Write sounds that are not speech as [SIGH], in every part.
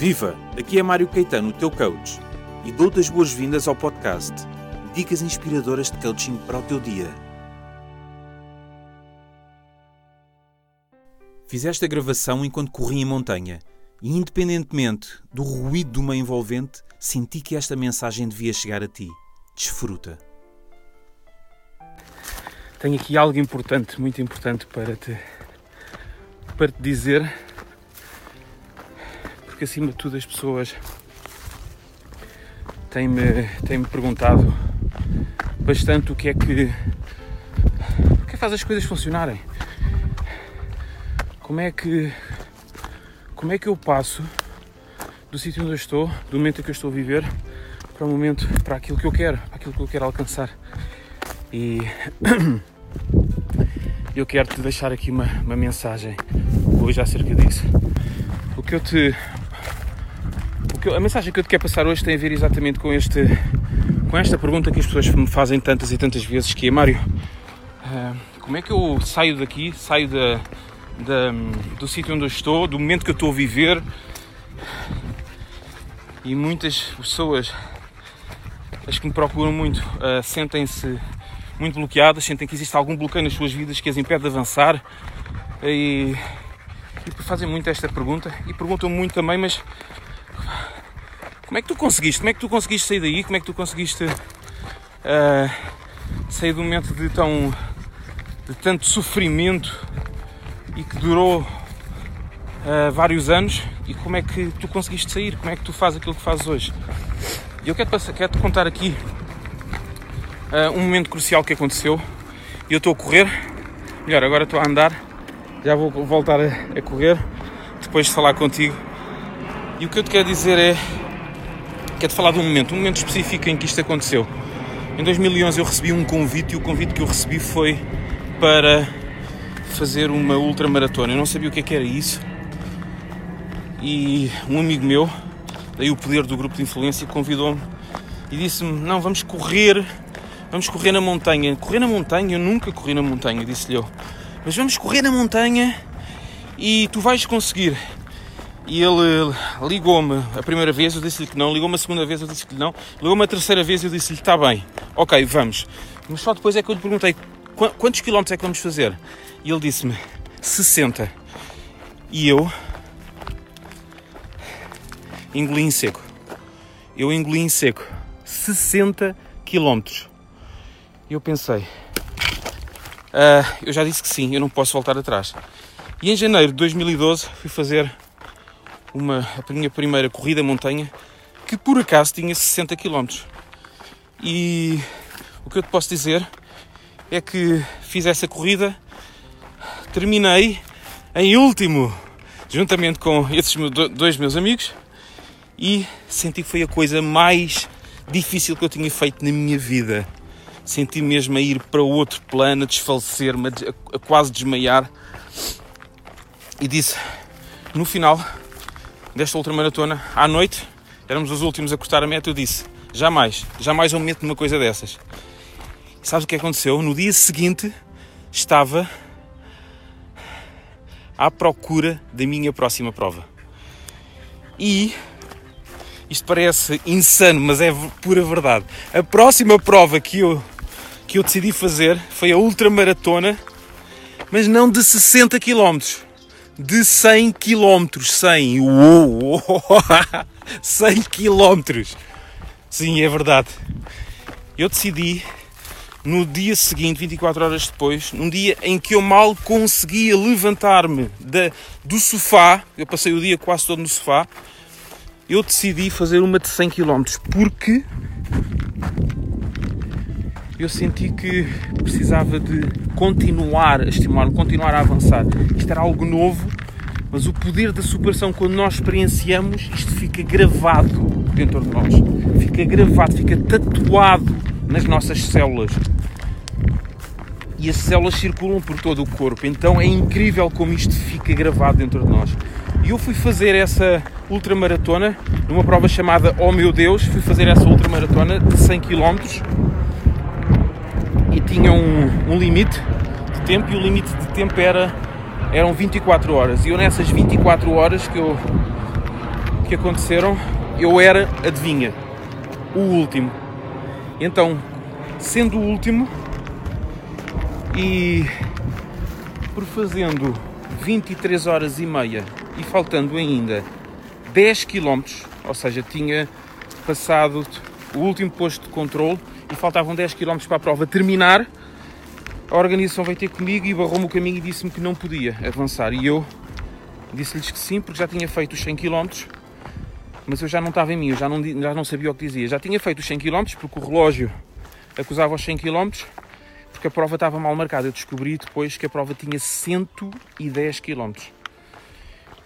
Viva! Aqui é Mário Caetano, o teu coach, e dou-te as boas-vindas ao podcast Dicas inspiradoras de coaching para o teu dia. Fiz esta gravação enquanto corri em montanha e, independentemente do ruído do meio envolvente, senti que esta mensagem devia chegar a ti. Desfruta. Tenho aqui algo importante, muito importante para te, para te dizer porque acima de tudo as pessoas têm-me têm perguntado bastante o que é que o é que faz as coisas funcionarem. Como é que como é que eu passo do sítio onde eu estou, do momento em que eu estou a viver, para o momento, para aquilo que eu quero, para aquilo que eu quero alcançar. E [CLEARS THROAT] eu quero te deixar aqui uma, uma mensagem hoje acerca disso. O que eu te que, a mensagem que eu te quero passar hoje tem a ver exatamente com, este, com esta pergunta que as pessoas me fazem tantas e tantas vezes, que é Mário, uh, como é que eu saio daqui, saio da, da, do sítio onde eu estou, do momento que eu estou a viver e muitas pessoas as que me procuram muito uh, sentem-se muito bloqueadas, sentem que existe algum bloqueio nas suas vidas que as impede de avançar e, e fazem muito esta pergunta e perguntam muito também, mas como é que tu conseguiste? Como é que tu conseguiste sair daí? Como é que tu conseguiste uh, sair um momento de tão de tanto sofrimento e que durou uh, vários anos e como é que tu conseguiste sair? Como é que tu fazes aquilo que fazes hoje? E eu quero -te, quero -te contar aqui uh, um momento crucial que aconteceu. Eu estou a correr, melhor, agora estou a andar, já vou voltar a, a correr depois de falar contigo. E o que eu te quero dizer é quero falar de um momento, um momento específico em que isto aconteceu. Em 2011 eu recebi um convite e o convite que eu recebi foi para fazer uma ultramaratona. Eu não sabia o que, é que era isso. E um amigo meu, daí o poder do grupo de influência, convidou-me e disse-me: Não, vamos correr, vamos correr na montanha. Correr na montanha? Eu nunca corri na montanha, disse-lhe eu. Mas vamos correr na montanha e tu vais conseguir. E ele ligou-me a primeira vez, eu disse-lhe que não, ligou-me a segunda vez, eu disse que não, ligou-me a terceira vez, eu disse-lhe está bem, ok, vamos. Mas só depois é que eu lhe perguntei quantos quilómetros é que vamos fazer? E ele disse-me 60. E eu engoli em seco. Eu engoli em seco 60 quilómetros. Eu pensei, uh, eu já disse que sim, eu não posso voltar atrás. E em janeiro de 2012 fui fazer uma, a minha primeira corrida montanha, que por acaso tinha 60 km. E o que eu te posso dizer é que fiz essa corrida, terminei em último, juntamente com esses dois meus amigos, e senti que foi a coisa mais difícil que eu tinha feito na minha vida. Senti mesmo a ir para outro plano, a desfalecer-me, a, a quase desmaiar. E disse, no final, desta ultramaratona, à noite, éramos os últimos a cortar a meta, eu disse, jamais, jamais eu me meto numa coisa dessas. E sabes o que aconteceu? No dia seguinte, estava à procura da minha próxima prova. E isto parece insano, mas é pura verdade. A próxima prova que eu, que eu decidi fazer foi a ultramaratona, mas não de 60 km de 100 km. 100, uou, 100 km. Sim, é verdade. Eu decidi no dia seguinte, 24 horas depois, num dia em que eu mal conseguia levantar-me do sofá, eu passei o dia quase todo no sofá, eu decidi fazer uma de 100 km porque eu senti que precisava de continuar a estimular, continuar a avançar. Isto era algo novo, mas o poder da superação, quando nós experienciamos, isto fica gravado dentro de nós. Fica gravado, fica tatuado nas nossas células. E as células circulam por todo o corpo. Então é incrível como isto fica gravado dentro de nós. E eu fui fazer essa ultramaratona numa prova chamada Oh Meu Deus. Fui fazer essa ultramaratona de 100 km tinha um, um limite de tempo e o limite de tempo era eram 24 horas e eu nessas 24 horas que eu que aconteceram, eu era, adivinha, o último. Então, sendo o último e por fazendo 23 horas e meia e faltando ainda 10 km, ou seja, tinha passado o último posto de controle e faltavam 10 km para a prova terminar, a organização veio ter comigo e barrou-me o caminho e disse-me que não podia avançar. E eu disse-lhes que sim, porque já tinha feito os 100 km, mas eu já não estava em mim, eu já não, já não sabia o que dizia. Já tinha feito os 100 km, porque o relógio acusava os 100 km, porque a prova estava mal marcada. Eu descobri depois que a prova tinha 110 km.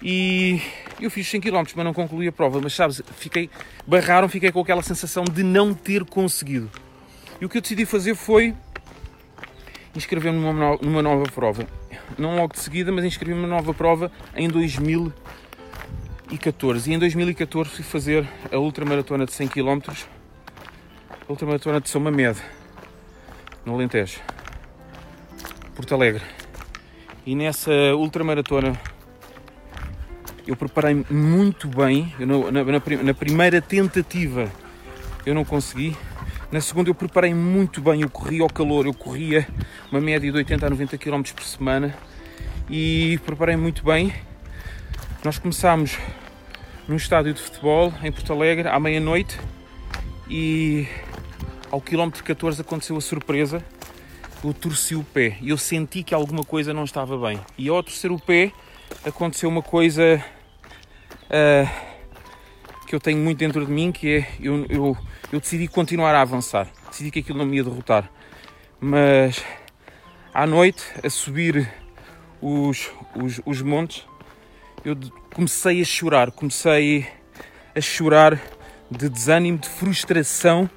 E eu fiz 100 km, mas não concluí a prova. Mas sabes, fiquei, barraram, fiquei com aquela sensação de não ter conseguido. E o que eu decidi fazer foi inscrever-me numa, numa nova prova. Não logo de seguida, mas inscrevi-me numa nova prova em 2014. E em 2014 fui fazer a ultramaratona de 100 km, a ultramaratona de São Mamed, no Alentejo, Porto Alegre. E nessa ultramaratona eu preparei-me muito bem. Eu, na, na, na primeira tentativa eu não consegui, na segunda eu preparei muito bem, eu corria ao calor, eu corria uma média de 80 a 90 km por semana e preparei muito bem. Nós começámos num estádio de futebol em Porto Alegre à meia-noite e ao quilómetro 14 aconteceu a surpresa. Eu torci o pé e eu senti que alguma coisa não estava bem. E ao torcer o pé aconteceu uma coisa uh, que eu tenho muito dentro de mim, que é eu, eu, eu decidi continuar a avançar, decidi que aquilo não me ia derrotar. Mas à noite, a subir os, os, os montes, eu comecei a chorar, comecei a chorar de desânimo, de frustração,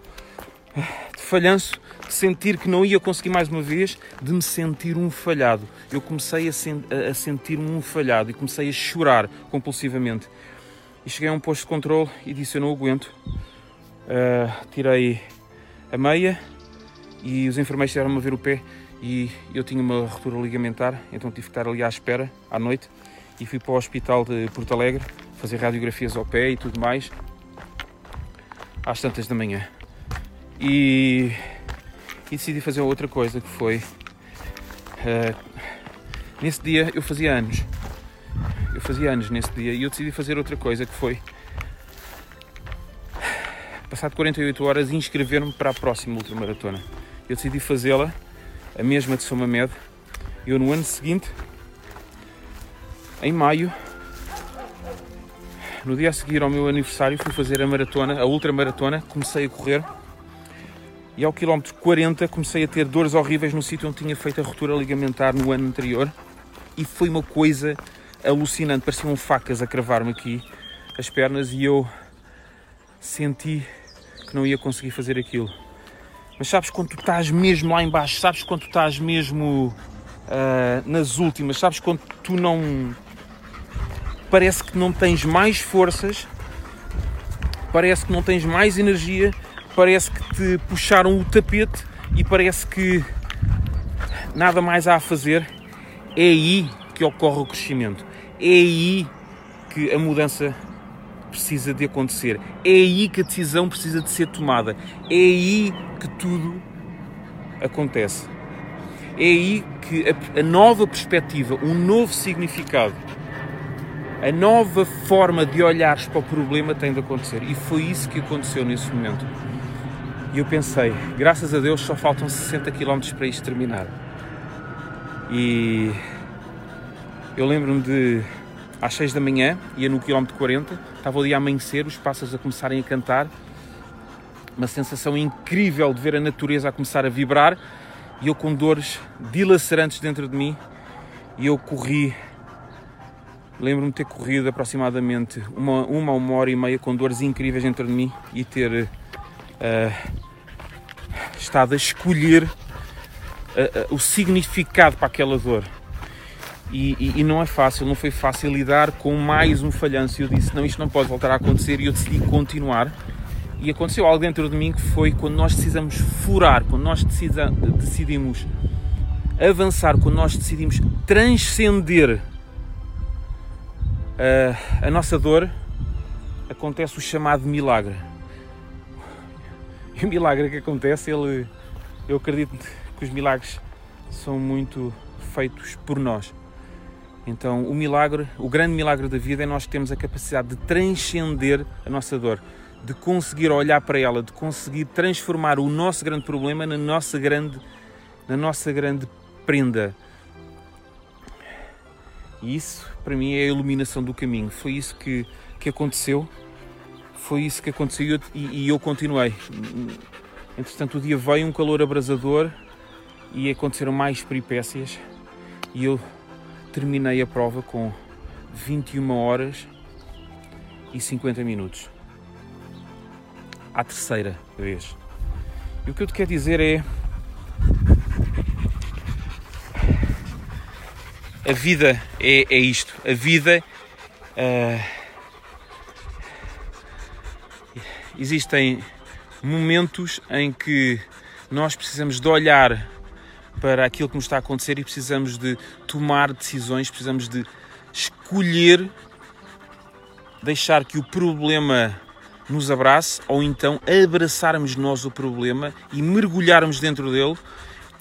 de falhanço, de sentir que não ia conseguir mais uma vez, de me sentir um falhado. Eu comecei a, sen a sentir-me um falhado e comecei a chorar compulsivamente. E cheguei a um posto de controle e disse: Eu não aguento. Uh, tirei a meia e os enfermeiros tiveram-me a ver o pé e eu tinha uma ruptura ligamentar, então tive que estar ali à espera à noite e fui para o hospital de Porto Alegre fazer radiografias ao pé e tudo mais às tantas da manhã. E, e decidi fazer outra coisa que foi uh, nesse dia eu fazia anos eu fazia anos nesse dia e eu decidi fazer outra coisa que foi passado 48 horas inscrever-me para a próxima ultramaratona. Eu decidi fazê-la, a mesma de São Mamed. Eu no ano seguinte, em maio, no dia a seguir ao meu aniversário, fui fazer a maratona, a ultramaratona, comecei a correr e ao quilómetro 40 comecei a ter dores horríveis no sítio onde tinha feito a ruptura ligamentar no ano anterior e foi uma coisa alucinante, pareciam facas a cravar-me aqui as pernas e eu senti que não ia conseguir fazer aquilo. Mas sabes quando tu estás mesmo lá embaixo, sabes quando tu estás mesmo uh, nas últimas, sabes quando tu não parece que não tens mais forças, parece que não tens mais energia, parece que te puxaram o tapete e parece que nada mais há a fazer. É aí que ocorre o crescimento. É aí que a mudança precisa de acontecer. É aí que a decisão precisa de ser tomada. É aí que tudo acontece. É aí que a, a nova perspectiva, um novo significado, a nova forma de olhares para o problema tem de acontecer. E foi isso que aconteceu nesse momento. E eu pensei, graças a Deus só faltam 60 km para isto terminar. E eu lembro-me de às 6 da manhã, ia no quilómetro 40, estava ali a amanhecer, os pássaros a começarem a cantar, uma sensação incrível de ver a natureza a começar a vibrar. E eu com dores dilacerantes dentro de mim e eu corri. Lembro-me de ter corrido aproximadamente uma, uma uma hora e meia com dores incríveis dentro de mim e ter uh, estado a escolher uh, uh, o significado para aquela dor e, e, e, não é fácil, não foi fácil lidar com mais um falhanço. Eu disse: não, isto não pode voltar a acontecer. E eu decidi continuar. E aconteceu algo dentro de mim que foi quando nós decidimos furar, quando nós decida, decidimos avançar, quando nós decidimos transcender a, a nossa dor, acontece o chamado milagre. E o milagre que acontece, ele, eu acredito que os milagres são muito feitos por nós. Então, o milagre, o grande milagre da vida é nós que temos a capacidade de transcender a nossa dor, de conseguir olhar para ela, de conseguir transformar o nosso grande problema na nossa grande, na nossa grande prenda. E isso, para mim, é a iluminação do caminho. Foi isso que, que aconteceu. Foi isso que aconteceu e, e eu continuei. Entretanto, o dia veio um calor abrasador e aconteceram mais peripécias. E eu terminei a prova com 21 horas e 50 minutos. À terceira vez. E o que eu te quero dizer é. A vida é, é isto. A vida. Uh, existem momentos em que nós precisamos de olhar para aquilo que nos está a acontecer e precisamos de tomar decisões, precisamos de escolher deixar que o problema nos abrace ou então abraçarmos nós o problema e mergulharmos dentro dele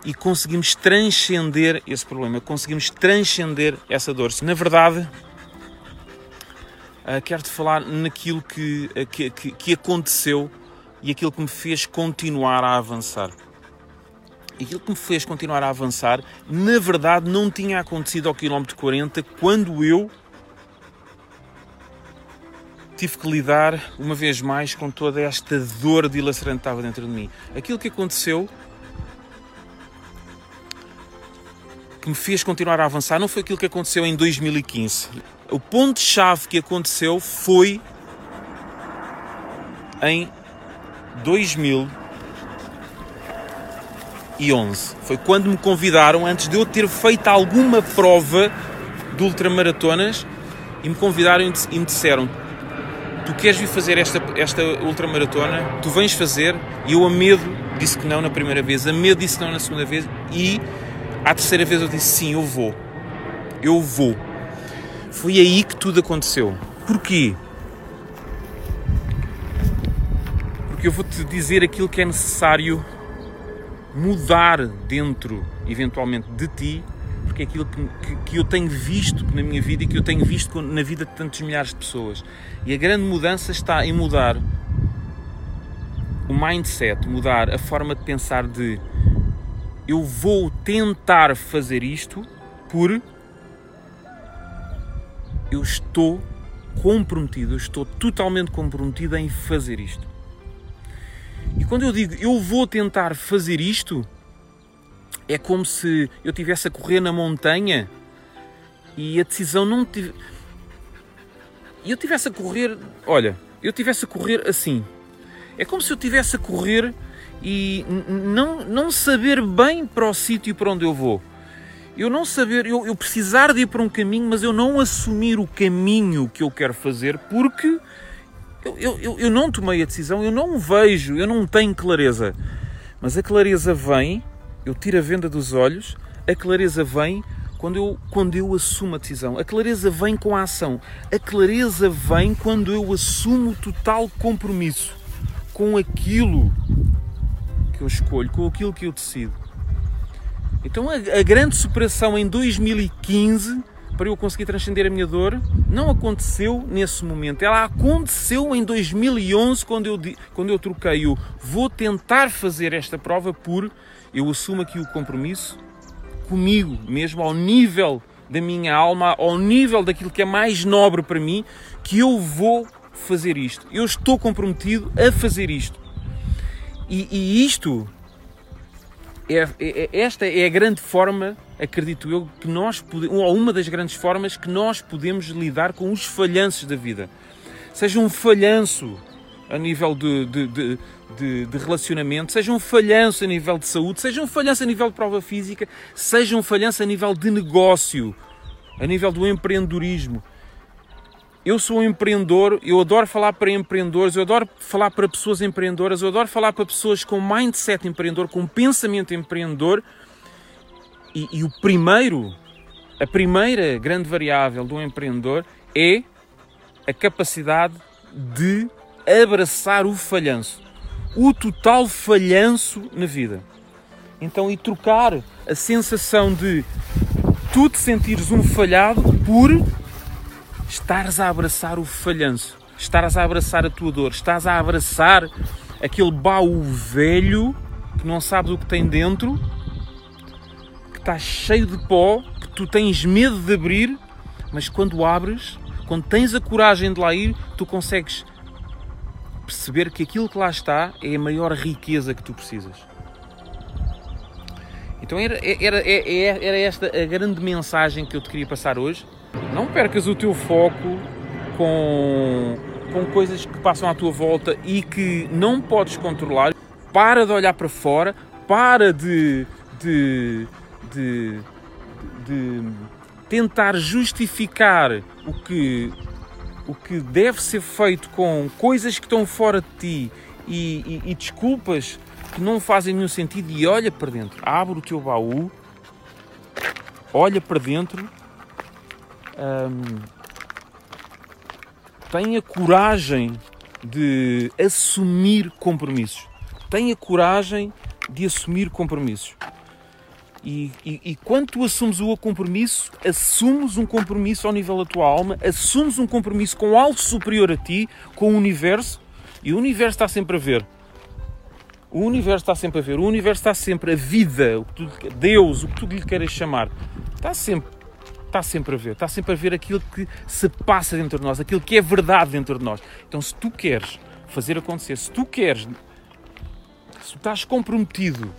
e conseguimos transcender esse problema, conseguimos transcender essa dor. Na verdade, ah, quero-te falar naquilo ah, que, que, que aconteceu e aquilo que me fez continuar a avançar aquilo que me fez continuar a avançar, na verdade não tinha acontecido ao quilómetro 40 quando eu tive que lidar uma vez mais com toda esta dor dilacerante que estava dentro de mim. Aquilo que aconteceu que me fez continuar a avançar não foi aquilo que aconteceu em 2015. O ponto-chave que aconteceu foi em 2000 2011. Foi quando me convidaram, antes de eu ter feito alguma prova de ultramaratonas, e me convidaram e me disseram: Tu queres vir fazer esta, esta ultramaratona? Tu vens fazer? E eu, a medo, disse que não na primeira vez, a medo, disse não na segunda vez, e à terceira vez eu disse: Sim, eu vou. Eu vou. Foi aí que tudo aconteceu. Porquê? Porque eu vou-te dizer aquilo que é necessário mudar dentro, eventualmente, de ti, porque é aquilo que, que, que, eu tenho visto na minha vida e que eu tenho visto na vida de tantos milhares de pessoas. E a grande mudança está em mudar o mindset, mudar a forma de pensar de eu vou tentar fazer isto por eu estou comprometido, eu estou totalmente comprometido em fazer isto. E quando eu digo eu vou tentar fazer isto, é como se eu tivesse a correr na montanha e a decisão não tive. Eu tivesse a correr, olha, eu tivesse a correr assim. É como se eu tivesse a correr e não, não saber bem para o sítio para onde eu vou. Eu não saber, eu, eu precisar de ir para um caminho, mas eu não assumir o caminho que eu quero fazer porque eu, eu, eu não tomei a decisão, eu não vejo, eu não tenho clareza. Mas a clareza vem, eu tiro a venda dos olhos, a clareza vem quando eu, quando eu assumo a decisão. A clareza vem com a ação. A clareza vem quando eu assumo total compromisso com aquilo que eu escolho, com aquilo que eu decido. Então a, a grande superação em 2015 para eu conseguir transcender a minha dor não aconteceu nesse momento. Ela aconteceu em 2011, quando eu, quando eu troquei o vou tentar fazer esta prova por eu assumo aqui o compromisso comigo mesmo, ao nível da minha alma, ao nível daquilo que é mais nobre para mim, que eu vou fazer isto. Eu estou comprometido a fazer isto. E, e isto é, é, é, esta é a grande forma, acredito eu, que nós podemos, ou uma das grandes formas que nós podemos lidar com os falhanços da vida. Seja um falhanço a nível de, de, de, de, relacionamento, seja um falhanço a nível de saúde, seja um falhanço a nível de prova física, seja um falhanço a nível de negócio, a nível do empreendedorismo eu sou um empreendedor, eu adoro falar para empreendedores, eu adoro falar para pessoas empreendedoras, eu adoro falar para pessoas com mindset empreendedor, com pensamento empreendedor. E, e o primeiro, a primeira grande variável do empreendedor é a capacidade de abraçar o falhanço, o total falhanço na vida. Então, e trocar a sensação de tu te sentires um falhado por estares a abraçar o falhanço, estares a abraçar a tua dor, estás a abraçar aquele baú velho que não sabes o que tem dentro, está cheio de pó, que tu tens medo de abrir, mas quando abres, quando tens a coragem de lá ir, tu consegues perceber que aquilo que lá está é a maior riqueza que tu precisas. Então era, era, era, era esta a grande mensagem que eu te queria passar hoje. Não percas o teu foco com, com coisas que passam à tua volta e que não podes controlar. Para de olhar para fora, para de, de, de, de tentar justificar o que, o que deve ser feito com coisas que estão fora de ti e, e, e desculpas que não fazem nenhum sentido e olha para dentro. Abre o teu baú, olha para dentro, hum, tenha coragem de assumir compromissos. Tenha coragem de assumir compromissos. E, e, e, quando tu assumes o compromisso, assumes um compromisso ao nível da tua alma, assumes um compromisso com algo superior a ti, com o universo, e o universo está sempre a ver. O universo está sempre a ver, o universo está sempre a vida, o que tu, Deus, o que tu lhe queres chamar, está sempre, está sempre a ver, está sempre a ver aquilo que se passa dentro de nós, aquilo que é verdade dentro de nós. Então, se tu queres fazer acontecer, se tu queres, se tu estás comprometido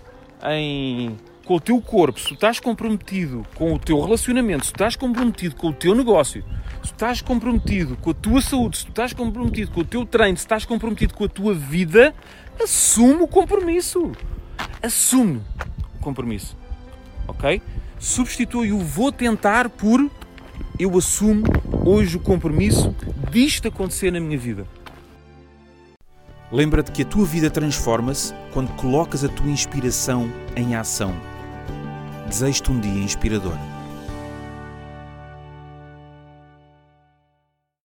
em com o teu corpo, se tu estás comprometido com o teu relacionamento, se tu estás comprometido com o teu negócio, se tu estás comprometido com a tua saúde, se tu estás comprometido com o teu treino, se estás comprometido com a tua vida, assume o compromisso. Assume o compromisso. Ok? Substitui o vou tentar por eu assumo hoje o compromisso disto acontecer na minha vida. Lembra-te que a tua vida transforma-se quando colocas a tua inspiração em ação. Desejo-te um dia inspirador.